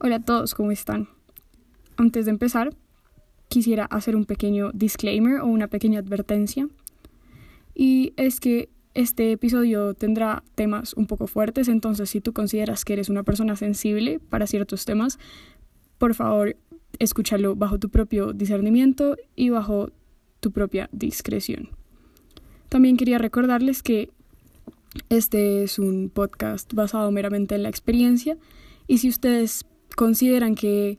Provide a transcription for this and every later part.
Hola a todos, ¿cómo están? Antes de empezar, quisiera hacer un pequeño disclaimer o una pequeña advertencia. Y es que este episodio tendrá temas un poco fuertes, entonces si tú consideras que eres una persona sensible para ciertos temas, por favor, escúchalo bajo tu propio discernimiento y bajo tu propia discreción. También quería recordarles que este es un podcast basado meramente en la experiencia y si ustedes consideran que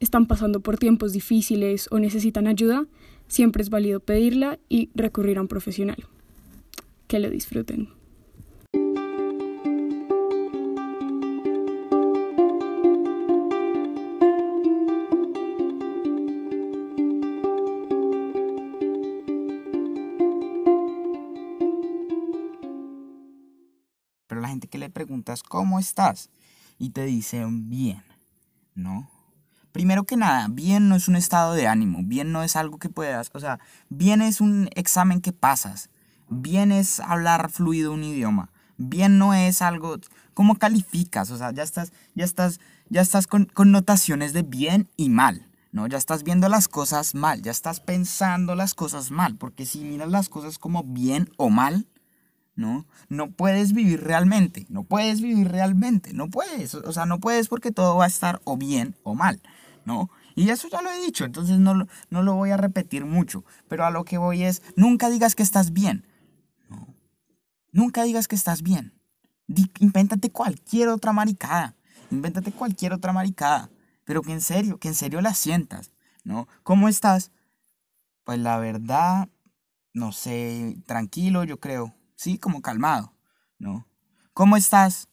están pasando por tiempos difíciles o necesitan ayuda, siempre es válido pedirla y recurrir a un profesional. Que lo disfruten. Pero la gente que le preguntas, ¿cómo estás? Y te dicen, bien. ¿No? Primero que nada, bien no es un estado de ánimo, bien no es algo que puedas, o sea, bien es un examen que pasas, bien es hablar fluido un idioma, bien no es algo, ¿cómo calificas? O sea, ya estás, ya estás, ya estás con, notaciones de bien y mal, ¿no? Ya estás viendo las cosas mal, ya estás pensando las cosas mal, porque si miras las cosas como bien o mal, ¿no? No puedes vivir realmente, no puedes vivir realmente, no puedes, o sea, no puedes porque todo va a estar o bien o mal, ¿no? Y eso ya lo he dicho, entonces no, no lo voy a repetir mucho, pero a lo que voy es, nunca digas que estás bien. Nunca digas que estás bien. invéntate cualquier otra maricada, invéntate cualquier otra maricada, pero que en serio, que en serio la sientas, ¿no? ¿Cómo estás? Pues la verdad, no sé, tranquilo yo creo, sí, como calmado, ¿no? ¿Cómo estás?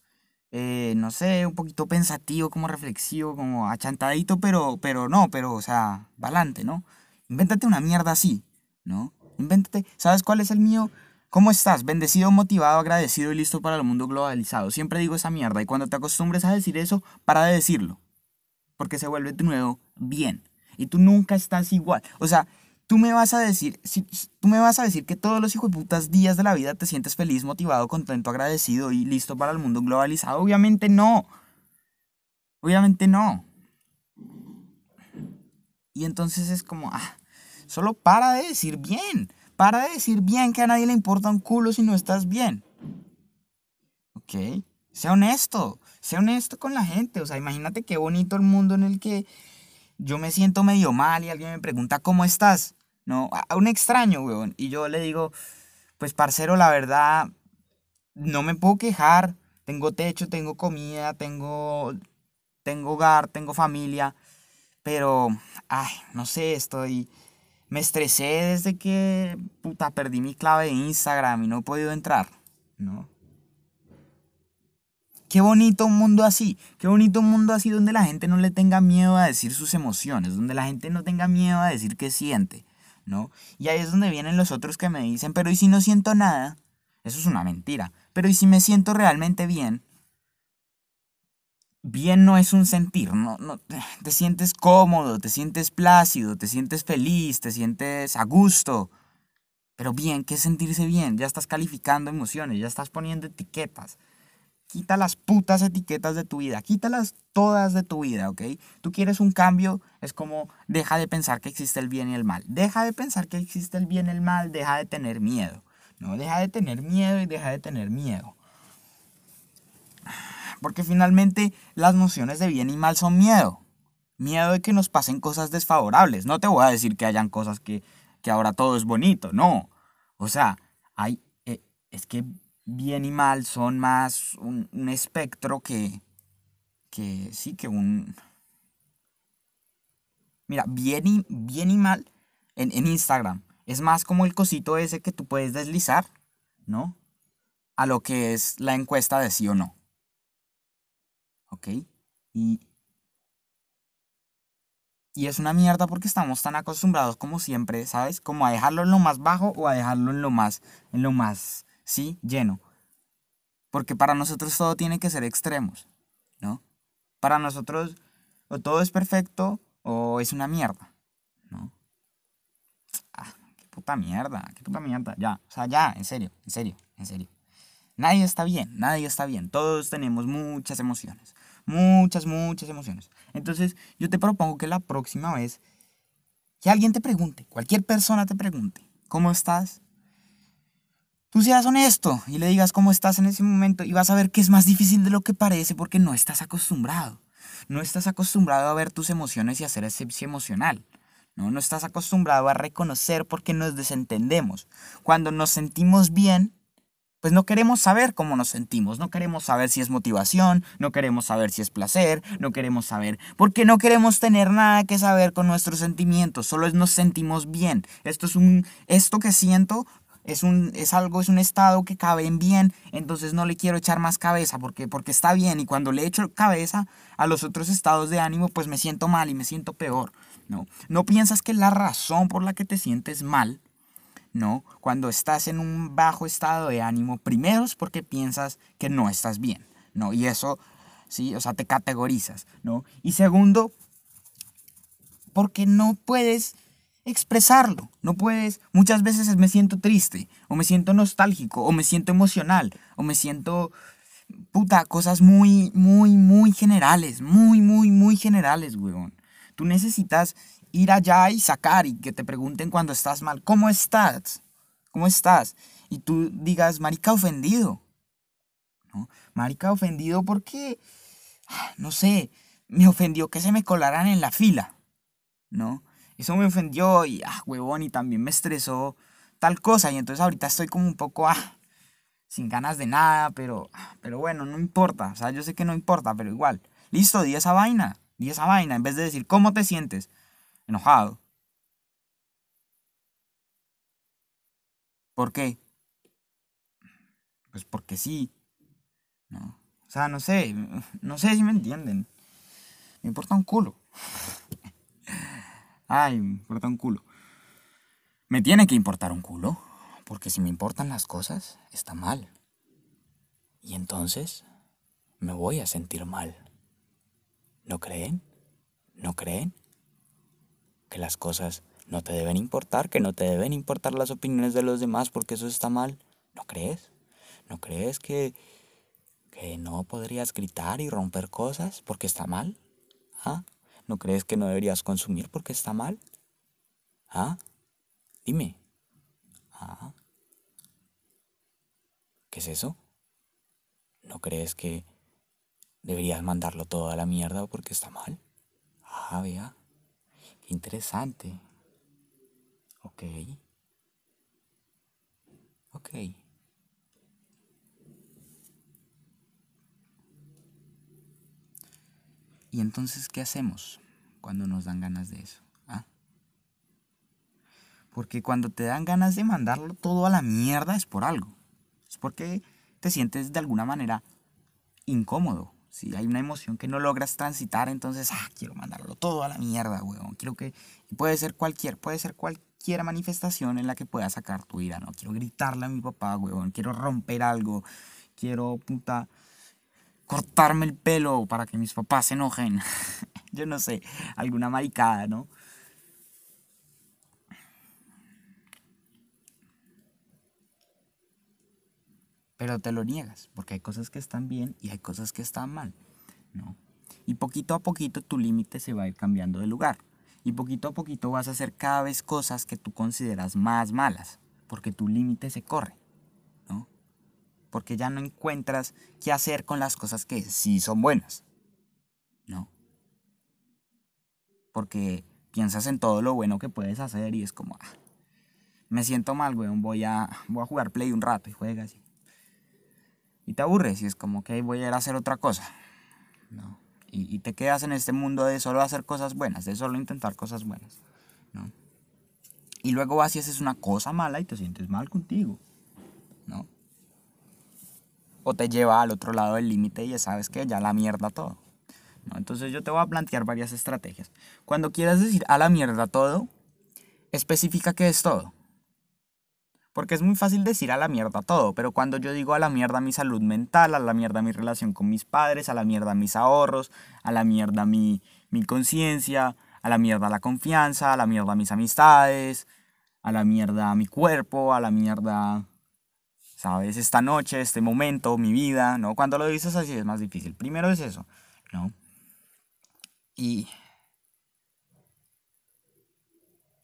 Eh, no sé, un poquito pensativo, como reflexivo, como achantadito, pero, pero no, pero, o sea, balante, ¿no? Invéntate una mierda así, ¿no? Invéntate, ¿sabes cuál es el mío? ¿Cómo estás? Bendecido, motivado, agradecido y listo para el mundo globalizado. Siempre digo esa mierda y cuando te acostumbres a decir eso, para de decirlo. Porque se vuelve de nuevo bien. Y tú nunca estás igual. O sea, Tú me vas a decir, si, tú me vas a decir que todos los putas días de la vida te sientes feliz, motivado, contento, agradecido y listo para el mundo globalizado. Obviamente no. Obviamente no. Y entonces es como, ah, solo para de decir bien. Para de decir bien que a nadie le importa un culo si no estás bien. ¿Ok? Sea honesto. Sea honesto con la gente. O sea, imagínate qué bonito el mundo en el que yo me siento medio mal y alguien me pregunta, ¿cómo estás? ¿No? A un extraño, weón. Y yo le digo, pues parcero, la verdad, no me puedo quejar. Tengo techo, tengo comida, tengo, tengo hogar, tengo familia. Pero, ay, no sé, estoy... Me estresé desde que, puta, perdí mi clave de Instagram y no he podido entrar, ¿no? Qué bonito un mundo así, qué bonito un mundo así donde la gente no le tenga miedo a decir sus emociones, donde la gente no tenga miedo a decir qué siente, ¿no? Y ahí es donde vienen los otros que me dicen, pero ¿y si no siento nada? Eso es una mentira. Pero ¿y si me siento realmente bien? Bien no es un sentir, no, no, te sientes cómodo, te sientes plácido, te sientes feliz, te sientes a gusto. Pero bien, ¿qué es sentirse bien? Ya estás calificando emociones, ya estás poniendo etiquetas. Quita las putas etiquetas de tu vida, quítalas todas de tu vida, ¿ok? Tú quieres un cambio, es como deja de pensar que existe el bien y el mal. Deja de pensar que existe el bien y el mal, deja de tener miedo. No, deja de tener miedo y deja de tener miedo. Porque finalmente las nociones de bien y mal son miedo. Miedo de que nos pasen cosas desfavorables. No te voy a decir que hayan cosas que, que ahora todo es bonito, no. O sea, hay, eh, es que bien y mal son más un, espectro que, que sí, que un... Mira, bien y, bien y mal en, en Instagram es más como el cosito ese que tú puedes deslizar, ¿no? A lo que es la encuesta de sí o no. ¿Ok? Y, y es una mierda porque estamos tan acostumbrados como siempre, ¿sabes? Como a dejarlo en lo más bajo o a dejarlo en lo más, en lo más ¿sí? Lleno. Porque para nosotros todo tiene que ser extremos, ¿no? Para nosotros o todo es perfecto o es una mierda, ¿no? Ah, qué puta mierda, qué puta mierda, ya, o sea, ya, en serio, en serio, en serio. Nadie está bien, nadie está bien, todos tenemos muchas emociones, muchas, muchas emociones. Entonces, yo te propongo que la próxima vez que alguien te pregunte, cualquier persona te pregunte, ¿cómo estás? Tú seas honesto y le digas cómo estás en ese momento y vas a ver que es más difícil de lo que parece porque no estás acostumbrado. No estás acostumbrado a ver tus emociones y hacer asepsia emocional. ¿no? no estás acostumbrado a reconocer porque nos desentendemos. Cuando nos sentimos bien, pues no queremos saber cómo nos sentimos, no queremos saber si es motivación, no queremos saber si es placer, no queremos saber, porque no queremos tener nada que saber con nuestros sentimientos, solo nos sentimos bien. Esto es un esto que siento es un es algo, es un estado que cabe en bien, entonces no le quiero echar más cabeza porque porque está bien y cuando le echo cabeza a los otros estados de ánimo, pues me siento mal y me siento peor. No, no piensas que la razón por la que te sientes mal ¿no? Cuando estás en un bajo estado de ánimo, primero es porque piensas que no estás bien, ¿no? Y eso, sí, o sea, te categorizas, ¿no? Y segundo, porque no puedes expresarlo, no puedes, muchas veces me siento triste, o me siento nostálgico, o me siento emocional, o me siento, puta, cosas muy, muy, muy generales, muy, muy, muy generales, weón. Tú necesitas ir allá y sacar y que te pregunten cuando estás mal, ¿cómo estás? ¿Cómo estás? Y tú digas, marica ofendido. ¿No? Marica ofendido porque, no sé, me ofendió que se me colaran en la fila. ¿No? Eso me ofendió y, ah, huevón, y también me estresó tal cosa. Y entonces ahorita estoy como un poco, ah, sin ganas de nada, pero, pero bueno, no importa. O sea, yo sé que no importa, pero igual. Listo, di esa vaina. Di esa vaina. En vez de decir, ¿cómo te sientes? enojado. ¿Por qué? Pues porque sí. ¿no? O sea, no sé, no sé si me entienden. Me importa un culo. Ay, me importa un culo. Me tiene que importar un culo, porque si me importan las cosas, está mal. Y entonces me voy a sentir mal. ¿No creen? ¿No creen? que las cosas no te deben importar, que no te deben importar las opiniones de los demás porque eso está mal. ¿No crees? ¿No crees que, que no podrías gritar y romper cosas porque está mal? ¿Ah? ¿No crees que no deberías consumir porque está mal? ¿Ah? Dime. ¿Ah? ¿Qué es eso? ¿No crees que deberías mandarlo todo a la mierda porque está mal? Ah, vea. Interesante. Ok. Ok. ¿Y entonces qué hacemos cuando nos dan ganas de eso? ¿Ah? Porque cuando te dan ganas de mandarlo todo a la mierda es por algo. Es porque te sientes de alguna manera incómodo si hay una emoción que no logras transitar, entonces, ah, quiero mandarlo todo a la mierda, weón. Quiero que. puede ser cualquier, puede ser cualquier manifestación en la que pueda sacar tu ira, ¿no? Quiero gritarle a mi papá, weón. Quiero romper algo. Quiero, puta, cortarme el pelo para que mis papás se enojen. Yo no sé, alguna maricada, ¿no? pero te lo niegas, porque hay cosas que están bien y hay cosas que están mal, ¿no? Y poquito a poquito tu límite se va a ir cambiando de lugar. Y poquito a poquito vas a hacer cada vez cosas que tú consideras más malas, porque tu límite se corre. Porque ya no encuentras qué hacer con las cosas que sí son buenas, ¿no? Porque piensas en todo lo bueno que puedes hacer y es como, ah, me siento mal, weón, voy a, voy a jugar play un rato y juegas así y te aburres y es como que voy a ir a hacer otra cosa. ¿no? Y, te quedas en este mundo de solo hacer cosas buenas, de solo intentar cosas buenas. ¿no? Y luego vas y haces una cosa mala y te sientes mal contigo. ¿no? O te lleva al otro lado del límite y ya sabes que ya la mierda todo. ¿no? Entonces yo te voy a plantear varias estrategias. Cuando quieras decir a la mierda todo, especifica qué es todo. Porque es muy fácil decir a la mierda todo, pero cuando yo digo a la mierda mi salud mental, a la mierda mi relación con mis padres, a la mierda mis ahorros, a la mierda mi, mi conciencia, a la mierda la confianza, a la mierda mis amistades, a la mierda mi cuerpo, a la mierda, ¿sabes? Esta noche, este momento, mi vida, ¿no? Cuando lo dices así es más difícil. Primero es eso. ¿no? Y...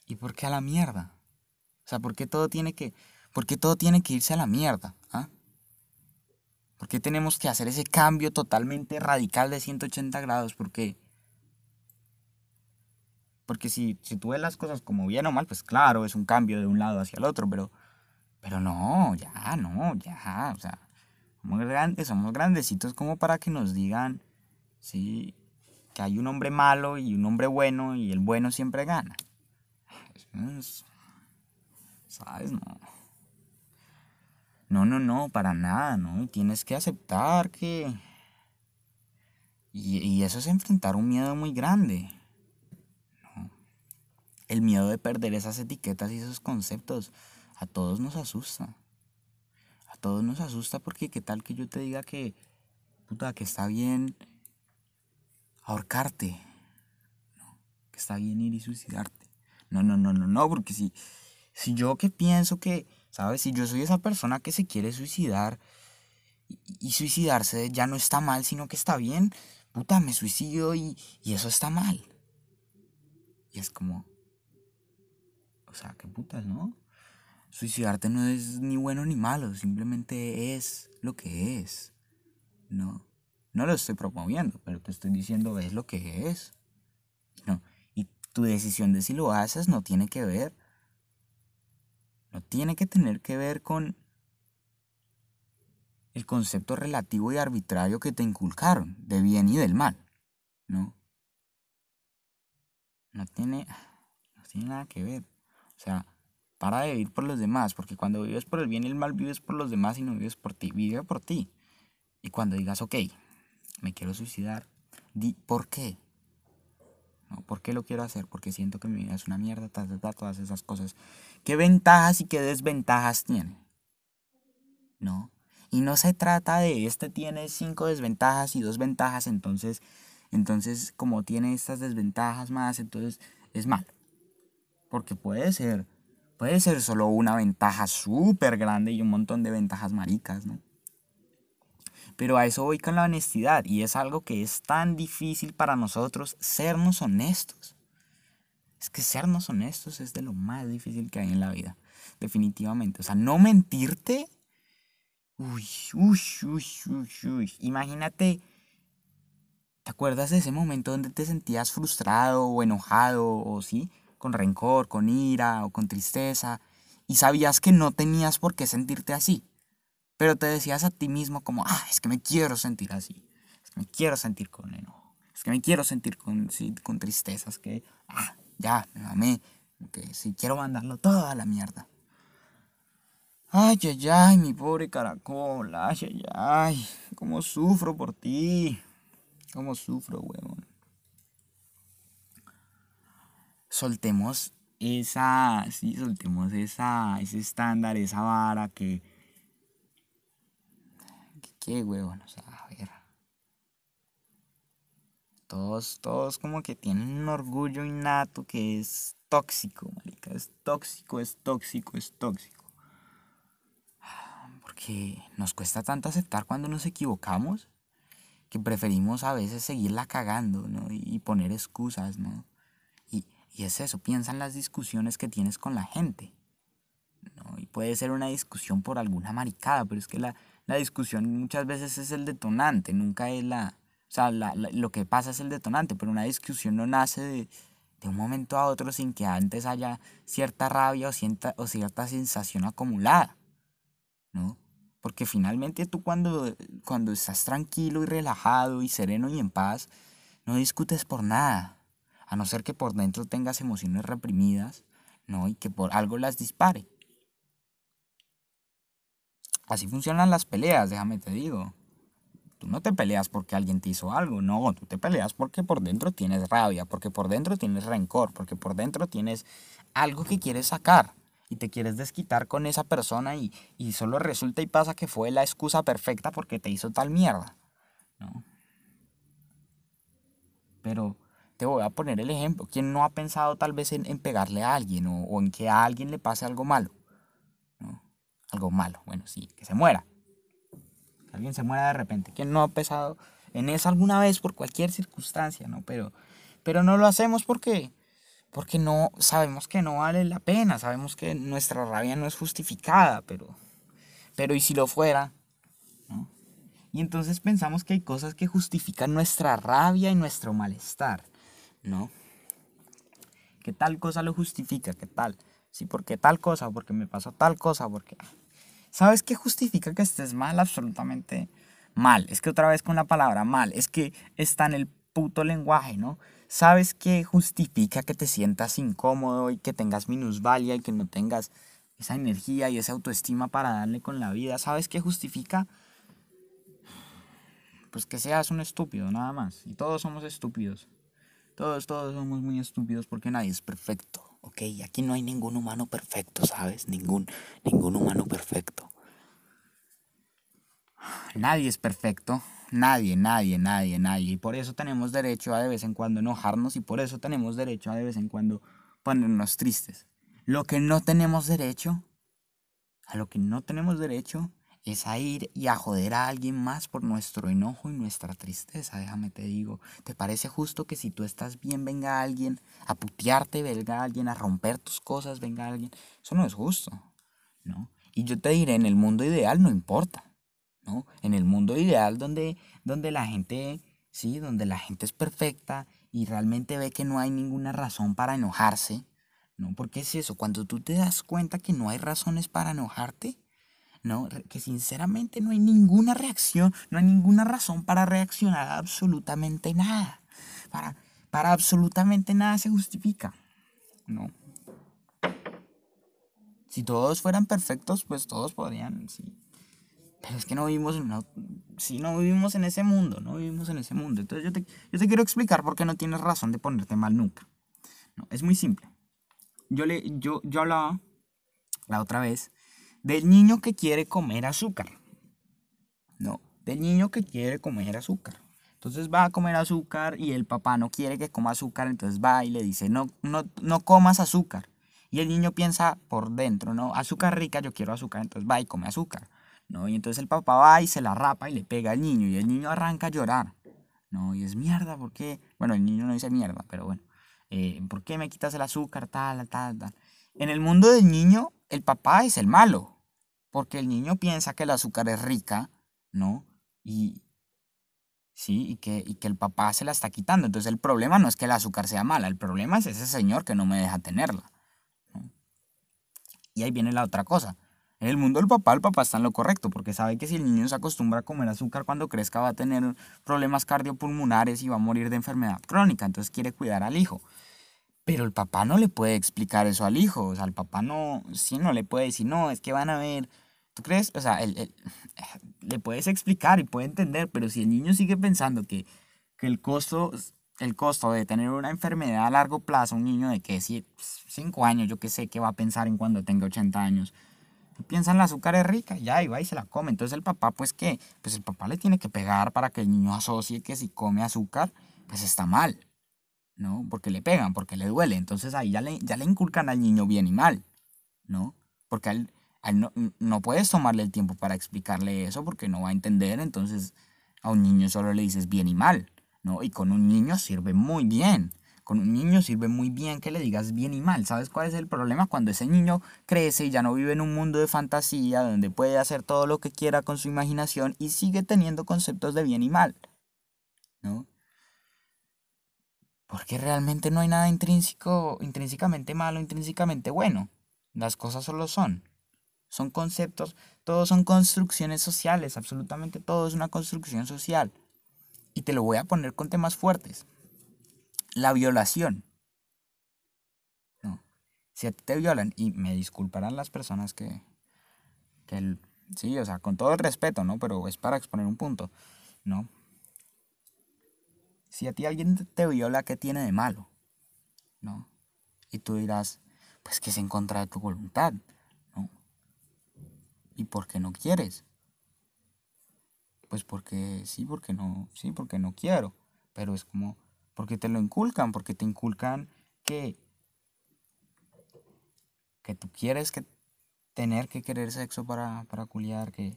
¿Y por qué a la mierda? O sea, ¿por qué todo tiene que, por qué todo tiene que irse a la mierda? ¿Ah? ¿Por qué tenemos que hacer ese cambio totalmente radical de 180 grados? Porque, porque si, si tú ves las cosas como bien o mal, pues claro, es un cambio de un lado hacia el otro, pero, pero no, ya, no, ya, o sea, somos, grandes, somos grandecitos como para que nos digan, sí, que hay un hombre malo y un hombre bueno y el bueno siempre gana. ¿Sabes? No. No, no, no, para nada, ¿no? Tienes que aceptar que... Y, eso es enfrentar un miedo muy grande. El miedo de perder esas etiquetas y esos conceptos a todos nos asusta. A todos nos asusta porque qué tal que yo te diga que, puta, que está bien ahorcarte. Que está bien ir y suicidarte. No, no, no, no, no, porque si, si yo que pienso que ¿Sabes? Si yo soy esa persona que se quiere suicidar y, suicidarse ya no está mal, sino que está bien, puta, me suicido y, y eso está mal. Y es como, o sea, qué putas, ¿no? Suicidarte no es ni bueno ni malo, simplemente es lo que es. No, no lo estoy promoviendo, pero te estoy diciendo es lo que es. No, y tu decisión de si lo haces no tiene que ver no tiene que tener que ver con el concepto relativo y arbitrario que te inculcaron, de bien y del mal, ¿no? No tiene, no tiene nada que ver. O sea, para de vivir por los demás, porque cuando vives por el bien y el mal, vives por los demás y no vives por ti, vive por ti. Y cuando digas, ok, me quiero suicidar, di por qué. ¿Por qué lo quiero hacer? Porque siento que mi vida es una mierda, todas esas cosas. ¿Qué ventajas y qué desventajas tiene? ¿No? Y no se trata de este tiene cinco desventajas y dos ventajas, entonces, entonces como tiene estas desventajas más, entonces es malo. Porque puede ser, puede ser solo una ventaja súper grande y un montón de ventajas maricas, ¿no? Pero a eso voy con la honestidad y es algo que es tan difícil para nosotros sernos honestos. Es que sernos honestos es de lo más difícil que hay en la vida, definitivamente. O sea, no mentirte. Uy, uy, uy, uy, uy. Imagínate, ¿te acuerdas de ese momento donde te sentías frustrado o enojado o sí? Con rencor, con ira o con tristeza y sabías que no tenías por qué sentirte así pero te decías a ti mismo como, ah, es que me quiero sentir así, es que me quiero sentir con enojo, es que me quiero sentir con, sí, con tristezas, que, ah, ya, me amé, que sí, quiero mandarlo todo a la mierda. Ay, ay, ay, mi pobre caracol, ay, ay, ay, cómo sufro por ti, cómo sufro, huevón. Soltemos esa, sí, soltemos esa, ese estándar, esa vara que qué huevón, o sea, a ver. Todos, todos como que tienen un orgullo innato que es tóxico, marica. Es tóxico, es tóxico, es tóxico. Porque nos cuesta tanto aceptar cuando nos equivocamos que preferimos a veces seguirla cagando, ¿no? Y poner excusas, ¿no? Y, es eso, piensa en las discusiones que tienes con la gente. ¿no? Y puede ser una discusión por alguna maricada, pero es que la, la discusión muchas veces es el detonante, nunca es la... O sea, lo que pasa es el detonante, pero una discusión no nace de, un momento a otro sin que antes haya cierta rabia o, cierta, o cierta sensación acumulada, ¿no? Porque finalmente tú cuando, cuando estás tranquilo y relajado y sereno y en paz, no discutes por nada, a no ser que por dentro tengas emociones reprimidas, ¿no? Y que por algo las dispare. Así funcionan las peleas, déjame te digo. Tú no te peleas porque alguien te hizo algo, no, tú te peleas porque por dentro tienes rabia, porque por dentro tienes rencor, porque por dentro tienes algo que quieres sacar y te quieres desquitar con esa persona y, y solo resulta y pasa que fue la excusa perfecta porque te hizo tal mierda. ¿no? Pero te voy a poner el ejemplo. ¿Quién no ha pensado tal vez en, pegarle a alguien o, o en que a alguien le pase algo malo? algo malo. Bueno, sí, que se muera. Que alguien se muera de repente. ¿Quién no ha, pesado, en esa alguna vez por cualquier circunstancia, ¿no? Pero, pero no lo hacemos porque, porque no, sabemos que no vale la pena, sabemos que nuestra rabia no es justificada, pero, pero ¿y si lo fuera? ¿no? Y entonces pensamos que hay cosas que justifican nuestra rabia y nuestro malestar, ¿no? Que tal cosa lo justifica, que tal. Sí, porque tal cosa, porque me pasó tal cosa, porque... ¿Sabes qué justifica que estés mal? Absolutamente mal. Es que otra vez con la palabra mal, es que está en el puto lenguaje, ¿no? ¿Sabes qué justifica que te sientas incómodo y que tengas minusvalía y que no tengas esa energía y esa autoestima para darle con la vida? ¿Sabes qué justifica? Pues que seas un estúpido, nada más. Y todos somos estúpidos. Todos, todos somos muy estúpidos porque nadie es perfecto. Ok, aquí no hay ningún humano perfecto, ¿sabes? Ningún, ningún humano perfecto. Nadie es perfecto. Nadie, nadie, nadie, nadie. Y por eso tenemos derecho a de vez en cuando enojarnos y por eso tenemos derecho a de vez en cuando ponernos tristes. Lo que no tenemos derecho, a lo que no tenemos derecho es a ir y a joder a alguien más por nuestro enojo y nuestra tristeza, déjame te digo. ¿Te parece justo que si tú estás bien venga alguien a putearte, venga alguien a romper tus cosas, venga alguien? Eso no es justo, ¿no? Y yo te diré, en el mundo ideal no importa, ¿no? En el mundo ideal donde, donde la gente, sí, donde la gente es perfecta y realmente ve que no hay ninguna razón para enojarse, ¿no? Porque es eso, cuando tú te das cuenta que no hay razones para enojarte, ¿no? Que sinceramente no hay ninguna reacción, no hay ninguna razón para reaccionar a absolutamente nada. Para, para absolutamente nada se justifica, ¿no? Si todos fueran perfectos, pues todos podrían, sí. Pero es que no vivimos en sí, no vivimos en ese mundo, no vivimos en ese mundo. Entonces yo te, yo te quiero explicar por qué no tienes razón de ponerte mal nunca. No, es muy simple. Yo, le, yo, yo hablaba la otra vez del niño que quiere comer azúcar. No, del niño que quiere comer azúcar. Entonces va a comer azúcar y el papá no quiere que coma azúcar, entonces va y le dice, no, no, no comas azúcar. Y el niño piensa por dentro, ¿no? Azúcar rica, yo quiero azúcar, entonces va y come azúcar. ¿no? Y entonces el papá va y se la rapa y le pega al niño y el niño arranca a llorar. ¿no? Y es mierda, ¿por qué? Bueno, el niño no dice mierda, pero bueno. Eh, ¿Por qué me quitas el azúcar? Tal, tal, tal. En el mundo del niño, el papá es el malo porque el niño piensa que el azúcar es rica, ¿no? Y, sí, y que, y que el papá se la está quitando. Entonces el problema no es que el azúcar sea mala, el problema es ese señor que no me deja tenerla. Y ahí viene la otra cosa. En el mundo del papá, el papá está en lo correcto, porque sabe que si el niño se acostumbra a comer azúcar cuando crezca va a tener problemas cardiopulmonares y va a morir de enfermedad crónica, entonces quiere cuidar al hijo. Pero el papá no le puede explicar eso al hijo, o sea, el papá no, sí no le puede decir, no, es que van a ver ¿Tú crees? O sea, le puedes explicar y puede entender, pero si el niño sigue pensando que, el, costo, el costo de tener una enfermedad a largo plazo, un niño de que 5 años, yo qué sé, qué va a pensar en cuando tenga 80 años, piensa en la azúcar es rica, ya, y va y se la come. Entonces el papá, pues qué, pues el papá le tiene que pegar para que el niño asocie que si come azúcar, pues está mal, ¿no? Porque le pegan, porque le duele. Entonces ahí ya le, ya le inculcan al niño bien y mal, ¿no? Porque al, no, no puedes tomarle el tiempo para explicarle eso porque no va a entender, entonces a un niño solo le dices bien y mal, ¿no? Y con un niño sirve muy bien. Con un niño sirve muy bien que le digas bien y mal. ¿Sabes cuál es el problema? Cuando ese niño crece y ya no vive en un mundo de fantasía donde puede hacer todo lo que quiera con su imaginación y sigue teniendo conceptos de bien y mal. ¿No? Porque realmente no hay nada intrínseco, intrínsecamente malo, intrínsecamente bueno. Las cosas solo son son conceptos, todos son construcciones sociales, absolutamente todo es una construcción social. Y te lo voy a poner con temas fuertes. La violación. No. Si a ti te violan, y me disculparán las personas que, que sí, o sea, con todo el respeto, ¿no? Pero es para exponer un punto, ¿no? Si a ti alguien te viola, ¿qué tiene de malo? ¿No? Y tú dirás, pues que es en contra de tu voluntad. ¿Y por qué no quieres? Pues porque sí, porque no, sí, porque no quiero. Pero es como, porque te lo inculcan, porque te inculcan que, que tú quieres que tener que querer sexo para, para culiar, que,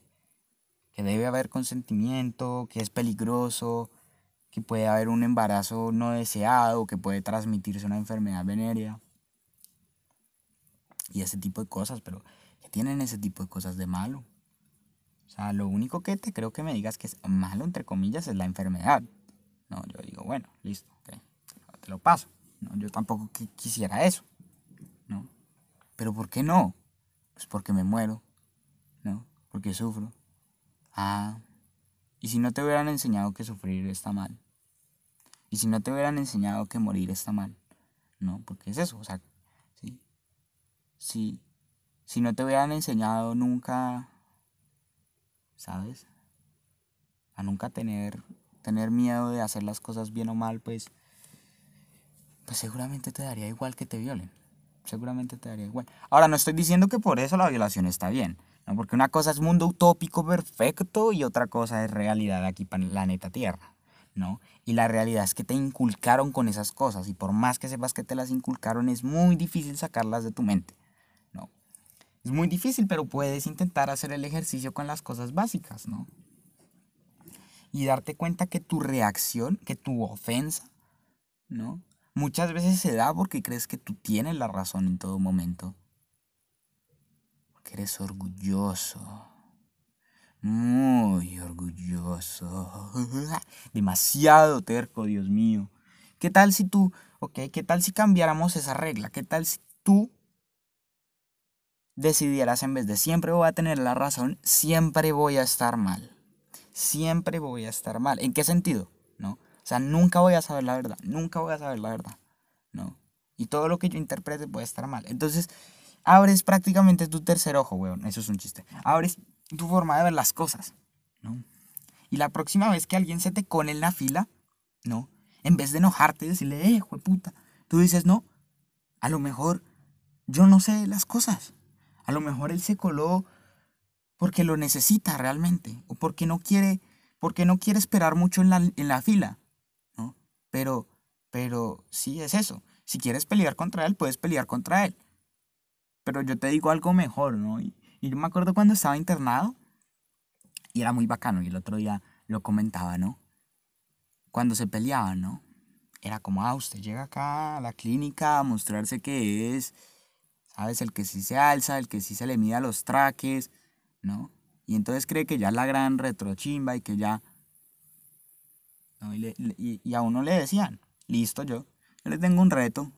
que debe haber consentimiento, que es peligroso, que puede haber un embarazo no deseado, que puede transmitirse una enfermedad venérea y ese tipo de cosas, pero ¿qué tienen ese tipo de cosas de malo? O sea, lo único que te creo que me digas que es malo, entre comillas, es la enfermedad. No, yo digo, bueno, listo, te lo paso. No, yo tampoco quisiera eso. ¿no? Pero ¿por qué no? Pues porque me muero, ¿no? Porque sufro. Ah, y si no te hubieran enseñado que sufrir está mal. Y si no te hubieran enseñado que morir está mal. ¿No? Porque es eso, o sea, sí. Si, si no te hubieran enseñado nunca, ¿sabes? A nunca tener, tener miedo de hacer las cosas bien o mal, pues, pues seguramente te daría igual que te violen. Seguramente te daría igual. Ahora, no estoy diciendo que por eso la violación está bien. ¿no? Porque una cosa es mundo utópico perfecto y otra cosa es realidad aquí, planeta Tierra. ¿no? Y la realidad es que te inculcaron con esas cosas y por más que sepas que te las inculcaron es muy difícil sacarlas de tu mente. Es muy difícil, pero puedes intentar hacer el ejercicio con las cosas básicas, ¿no? Y darte cuenta que tu reacción, que tu ofensa, ¿no? Muchas veces se da porque crees que tú tienes la razón en todo momento. Porque eres orgulloso muy orgulloso. Demasiado terco, Dios mío. ¿Qué tal si tú, ok, qué tal si cambiáramos esa regla? ¿Qué tal si tú decidieras en vez de siempre voy a tener la razón, siempre voy a estar mal? Siempre voy a estar mal. ¿En qué sentido? ¿No? O sea, nunca voy a saber la verdad, nunca voy a saber la verdad, ¿no? Y todo lo que yo interprete puede estar mal. Entonces, abres prácticamente tu tercer ojo, weón. Eso es un chiste. Abres tu forma de ver las cosas, ¿no? Y la próxima vez que alguien se te cone en la fila, ¿no? En vez de enojarte y decirle, eh, puta, tú dices, no, a lo mejor yo no sé las cosas. A lo mejor él se coló porque lo necesita realmente, o porque no quiere, porque no quiere esperar mucho en la, en la fila, ¿no? Pero, pero sí es eso. Si quieres pelear contra él, puedes pelear contra él. Pero yo te digo algo mejor, ¿no? Y yo me acuerdo cuando estaba internado y era muy bacano y el otro día lo comentaba, ¿no? Cuando se peleaban, ¿no? Era como, ah, usted llega acá a la clínica a mostrarse que es, ¿sabes? El que sí se alza, el que sí se le mida los traques, ¿no? Y entonces cree que ya es la gran retrochimba y que ya... ¿no? Y, y, a uno le decían, listo yo, yo le tengo un reto,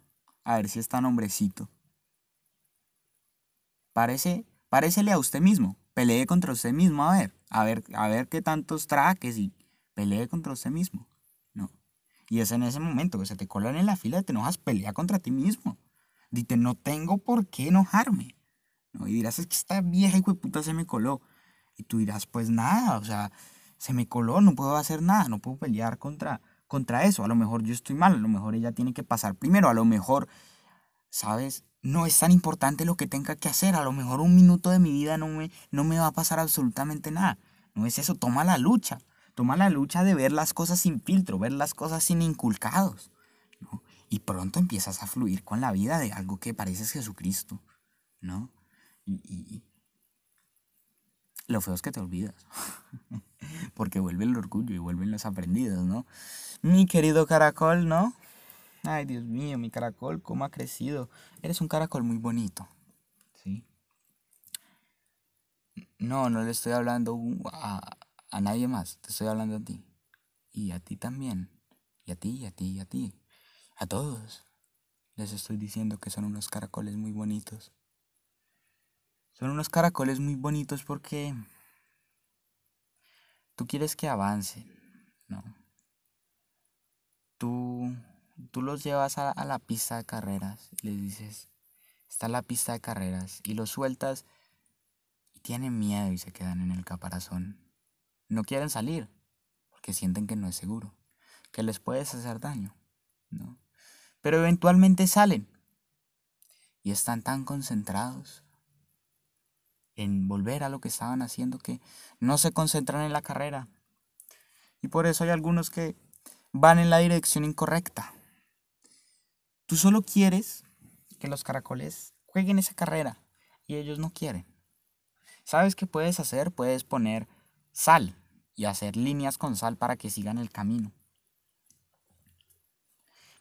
a ver si está nombrecito. Parece Parécele a usted mismo, pelee contra usted mismo, a ver, a ver, a ver qué tantos traques y pelee contra usted mismo, ¿no? Y es en ese momento que se te colan en la fila, te enojas, pelea contra ti mismo. Dite, no tengo por qué enojarme. ¿no? Y dirás, es que esta vieja hijo de puta se me coló. Y tú dirás, pues nada, o sea, se me coló, no puedo hacer nada, no puedo pelear contra, contra eso. A lo mejor yo estoy mal, a lo mejor ella tiene que pasar primero, a lo mejor, ¿sabes? no es tan importante lo que tenga que hacer. A lo mejor un minuto de mi vida no me, no me va a pasar absolutamente nada. No es eso, toma la lucha. Toma la lucha de ver las cosas sin filtro, ver las cosas sin inculcados. Y pronto empiezas a fluir con la vida de algo que pareces Jesucristo. ¿No? Y, lo feo es que te olvidas. Porque vuelve el orgullo y vuelven los aprendidos, ¿no? Mi querido caracol, ¿no? Ay, Dios mío, mi caracol, cómo ha crecido. Eres un caracol muy bonito. ¿Sí? No, no le estoy hablando a, a nadie más. Te estoy hablando a ti. Y a ti también. Y a ti, y a ti, y a ti. A todos. Les estoy diciendo que son unos caracoles muy bonitos. Son unos caracoles muy bonitos porque tú quieres que avancen, ¿no? Tú tú los llevas a, la pista de carreras y les dices, está la pista de carreras y los sueltas y tienen miedo y se quedan en el caparazón. No quieren salir porque sienten que no es seguro, que les puedes hacer daño, ¿no? Pero eventualmente salen y están tan concentrados en volver a lo que estaban haciendo que no se concentran en la carrera. Y por eso hay algunos que van en la dirección incorrecta. Tú solo quieres que los caracoles jueguen esa carrera y ellos no quieren. ¿Sabes qué puedes hacer? Puedes poner sal y hacer líneas con sal para que sigan el camino.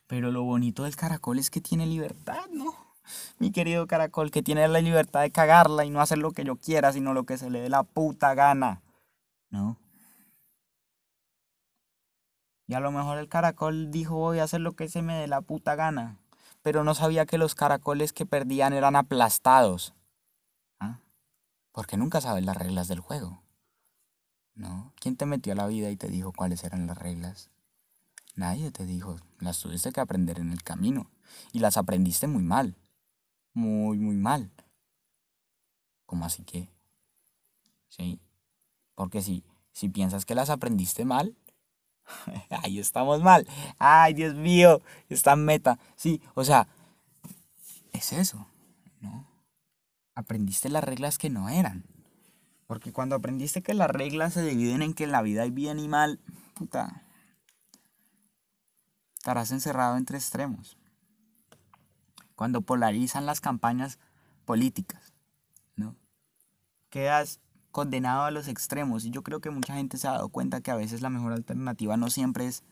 Pero lo bonito del caracol es que tiene libertad, ¿no? Mi querido caracol, que tiene la libertad de cagarla y no hacer lo que yo quiera, sino lo que se le dé la puta gana, ¿no? Y a lo mejor el caracol dijo voy a hacer lo que se me dé la puta gana, pero no sabía que los caracoles que perdían eran aplastados. ¿Ah? Porque nunca sabes las reglas del juego. ¿No? ¿Quién te metió a la vida y te dijo cuáles eran las reglas? Nadie te dijo, las tuviste que aprender en el camino. Y las aprendiste muy mal. Muy, muy mal. ¿Cómo así que? Sí. Porque si, si piensas que las aprendiste mal, ahí estamos mal. Ay, Dios mío, esta meta. Sí, o sea, es eso, ¿no? Aprendiste las reglas que no eran. Porque cuando aprendiste que las reglas se dividen en que en la vida hay bien y mal, puta, estarás encerrado entre extremos. Cuando polarizan las campañas políticas, ¿no? Quedas condenado a los extremos y yo creo que mucha gente se ha dado cuenta que a veces la mejor alternativa no siempre es,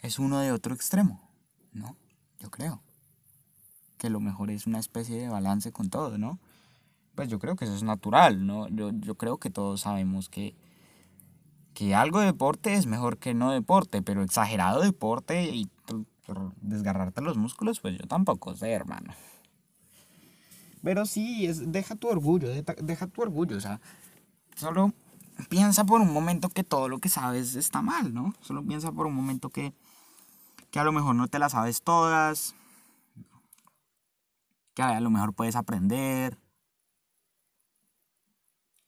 es uno de otro extremo, ¿no? Yo creo que lo mejor es una especie de balance con todo, ¿no? pues yo creo que eso es natural, ¿no? Yo, yo creo que todos sabemos que, que algo de deporte es mejor que no deporte, pero exagerado deporte y desgarrarte los músculos, pues yo tampoco sé, hermano. Pero sí, es, deja tu orgullo, deja, tu orgullo, o sea, solo piensa por un momento que todo lo que sabes está mal, ¿no? Solo piensa por un momento que, que a lo mejor no te las sabes todas, que a lo mejor puedes aprender,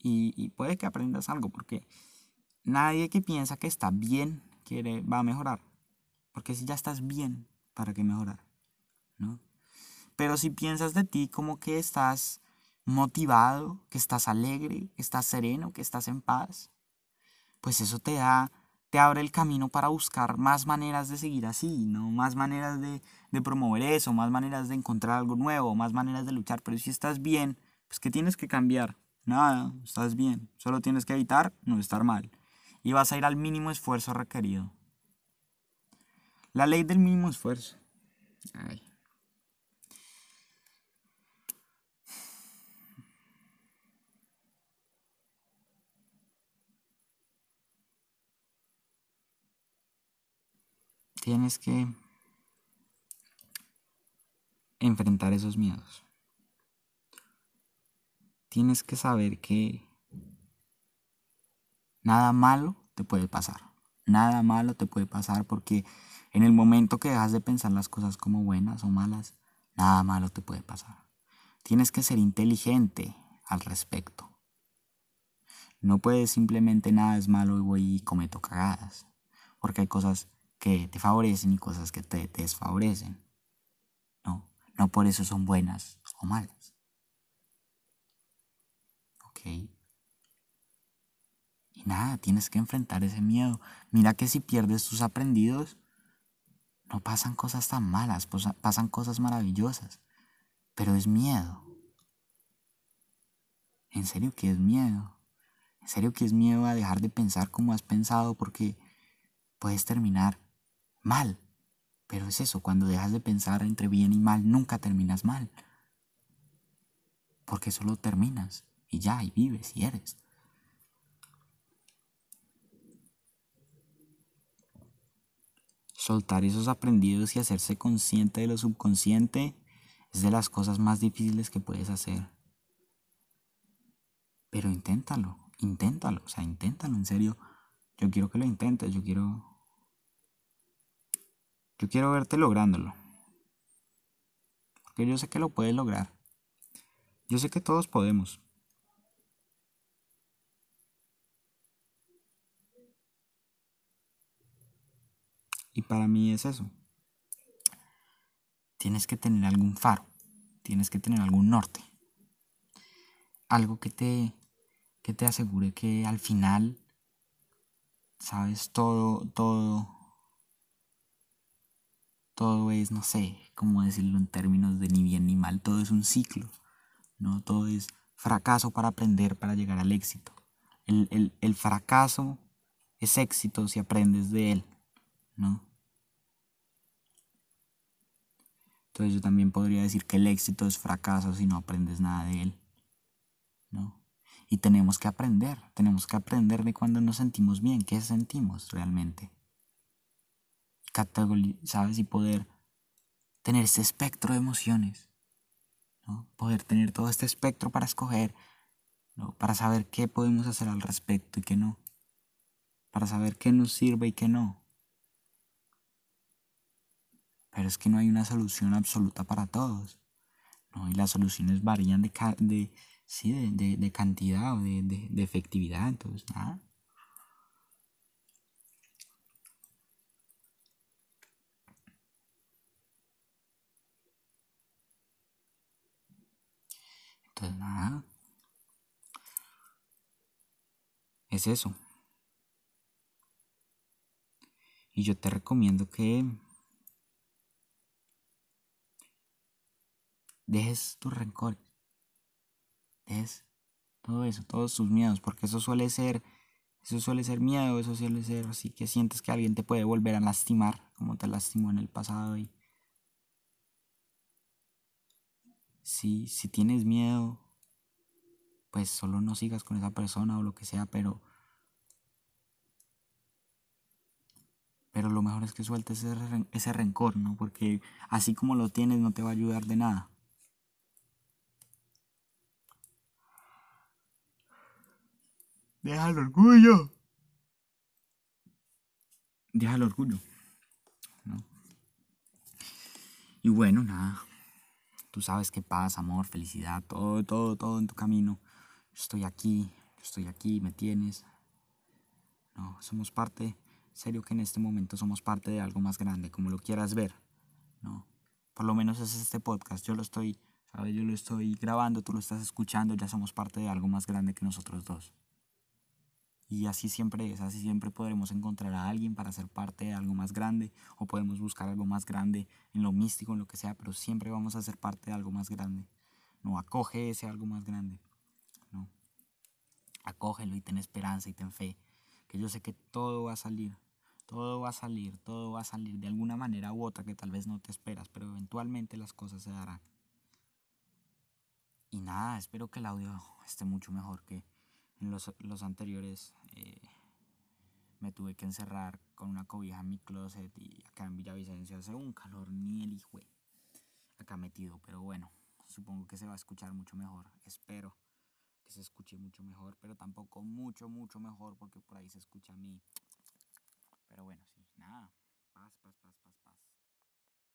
y, puede que aprendas algo, porque nadie que piensa que está bien quiere, va a mejorar. Porque si ya estás bien, ¿para qué mejorar? ¿No? Pero si piensas de ti como que estás motivado, que estás alegre, que estás sereno, que estás en paz, pues eso te da, te abre el camino para buscar más maneras de seguir así, ¿no? Más maneras de, de promover eso, más maneras de encontrar algo nuevo, más maneras de luchar. Pero si estás bien, pues ¿qué tienes que cambiar? Nada, estás bien. Solo tienes que evitar no estar mal. Y vas a ir al mínimo esfuerzo requerido. La ley del mínimo esfuerzo. Tienes que enfrentar esos miedos tienes que saber que nada malo te puede pasar. Nada malo te puede pasar porque en el momento que dejas de pensar las cosas como buenas o malas, nada malo te puede pasar. Tienes que ser inteligente al respecto. No puedes simplemente nada es malo y voy y cometo cagadas. Porque hay cosas que te favorecen y cosas que te desfavorecen. No, no por eso son buenas o malas. Y nada, tienes que enfrentar ese miedo. Mira que si pierdes tus aprendidos, no pasan cosas tan malas, pasan cosas maravillosas. Pero es miedo. En serio que es miedo. En serio que es miedo a dejar de pensar como has pensado porque puedes terminar mal. Pero es eso, cuando dejas de pensar entre bien y mal, nunca terminas mal. Porque solo terminas y ya, y vives y eres. Soltar esos aprendidos y hacerse consciente de lo subconsciente es de las cosas más difíciles que puedes hacer. Pero inténtalo, inténtalo, o sea, inténtalo, en serio. Yo quiero que lo intentes, yo quiero... Yo quiero verte lográndolo. Porque yo sé que lo puedes lograr. Yo sé que todos podemos. Y para mí es eso. Tienes que tener algún faro, tienes que tener algún norte. Algo que te, que te asegure que al final, sabes, todo, todo, todo es, no sé, cómo decirlo en términos de ni bien ni mal, todo es un ciclo, ¿no? Todo es fracaso para aprender, para llegar al éxito. El, el, el fracaso es éxito si aprendes de él, ¿no? Entonces yo también podría decir que el éxito es fracaso si no aprendes nada de él, ¿no? Y tenemos que aprender, tenemos que aprender de cuando nos sentimos bien, qué sentimos realmente. ¿Sabes? Y poder tener ese espectro de emociones, ¿no? Poder tener todo este espectro para escoger, ¿no? Para saber qué podemos hacer al respecto y qué no. Para saber qué nos sirve y qué no. Pero es que no hay una solución absoluta para todos. ¿no? Y las soluciones varían de, de, sí, de, de cantidad o de, de, efectividad. Entonces, nada. Entonces, nada. Es eso. Y yo te recomiendo que dejes tu rencor, dejes todo eso, todos tus miedos, porque eso suele ser, eso suele ser miedo, eso suele ser así que sientes que alguien te puede volver a lastimar, como te lastimó en el pasado y si, si tienes miedo, pues solo no sigas con esa persona o lo que sea, pero pero lo mejor es que sueltes ese, ese rencor, ¿no? Porque así como lo tienes no te va a ayudar de nada. Deja el orgullo. Deja el orgullo. Y bueno, nada. Tú sabes qué pasa, amor, felicidad, todo, todo, todo en tu camino. estoy aquí, estoy aquí, me tienes. No, somos parte, serio que en este momento somos parte de algo más grande, como lo quieras ver. No, por lo menos es este podcast. Yo lo estoy, sabes, yo lo estoy grabando, tú lo estás escuchando, ya somos parte de algo más grande que nosotros dos. Y así siempre es, así siempre podremos encontrar a alguien para ser parte de algo más grande o podemos buscar algo más grande en lo místico, en lo que sea, pero siempre vamos a ser parte de algo más grande. No, acoge ese algo más grande. No. Acógelo y ten esperanza y ten fe, que yo sé que todo va a salir, todo va a salir, todo va a salir de alguna manera u otra que tal vez no te esperas, pero eventualmente las cosas se darán. Y nada, espero que el audio esté mucho mejor que en los, anteriores eh, me tuve que encerrar con una cobija en mi closet y acá en Villavicencio hace un calor ni el hijo acá metido, pero bueno, supongo que se va a escuchar mucho mejor, espero que se escuche mucho mejor, pero tampoco mucho, mucho mejor porque por ahí se escucha a mí. Pero bueno, sí, nada, paz, paz, paz, paz, paz.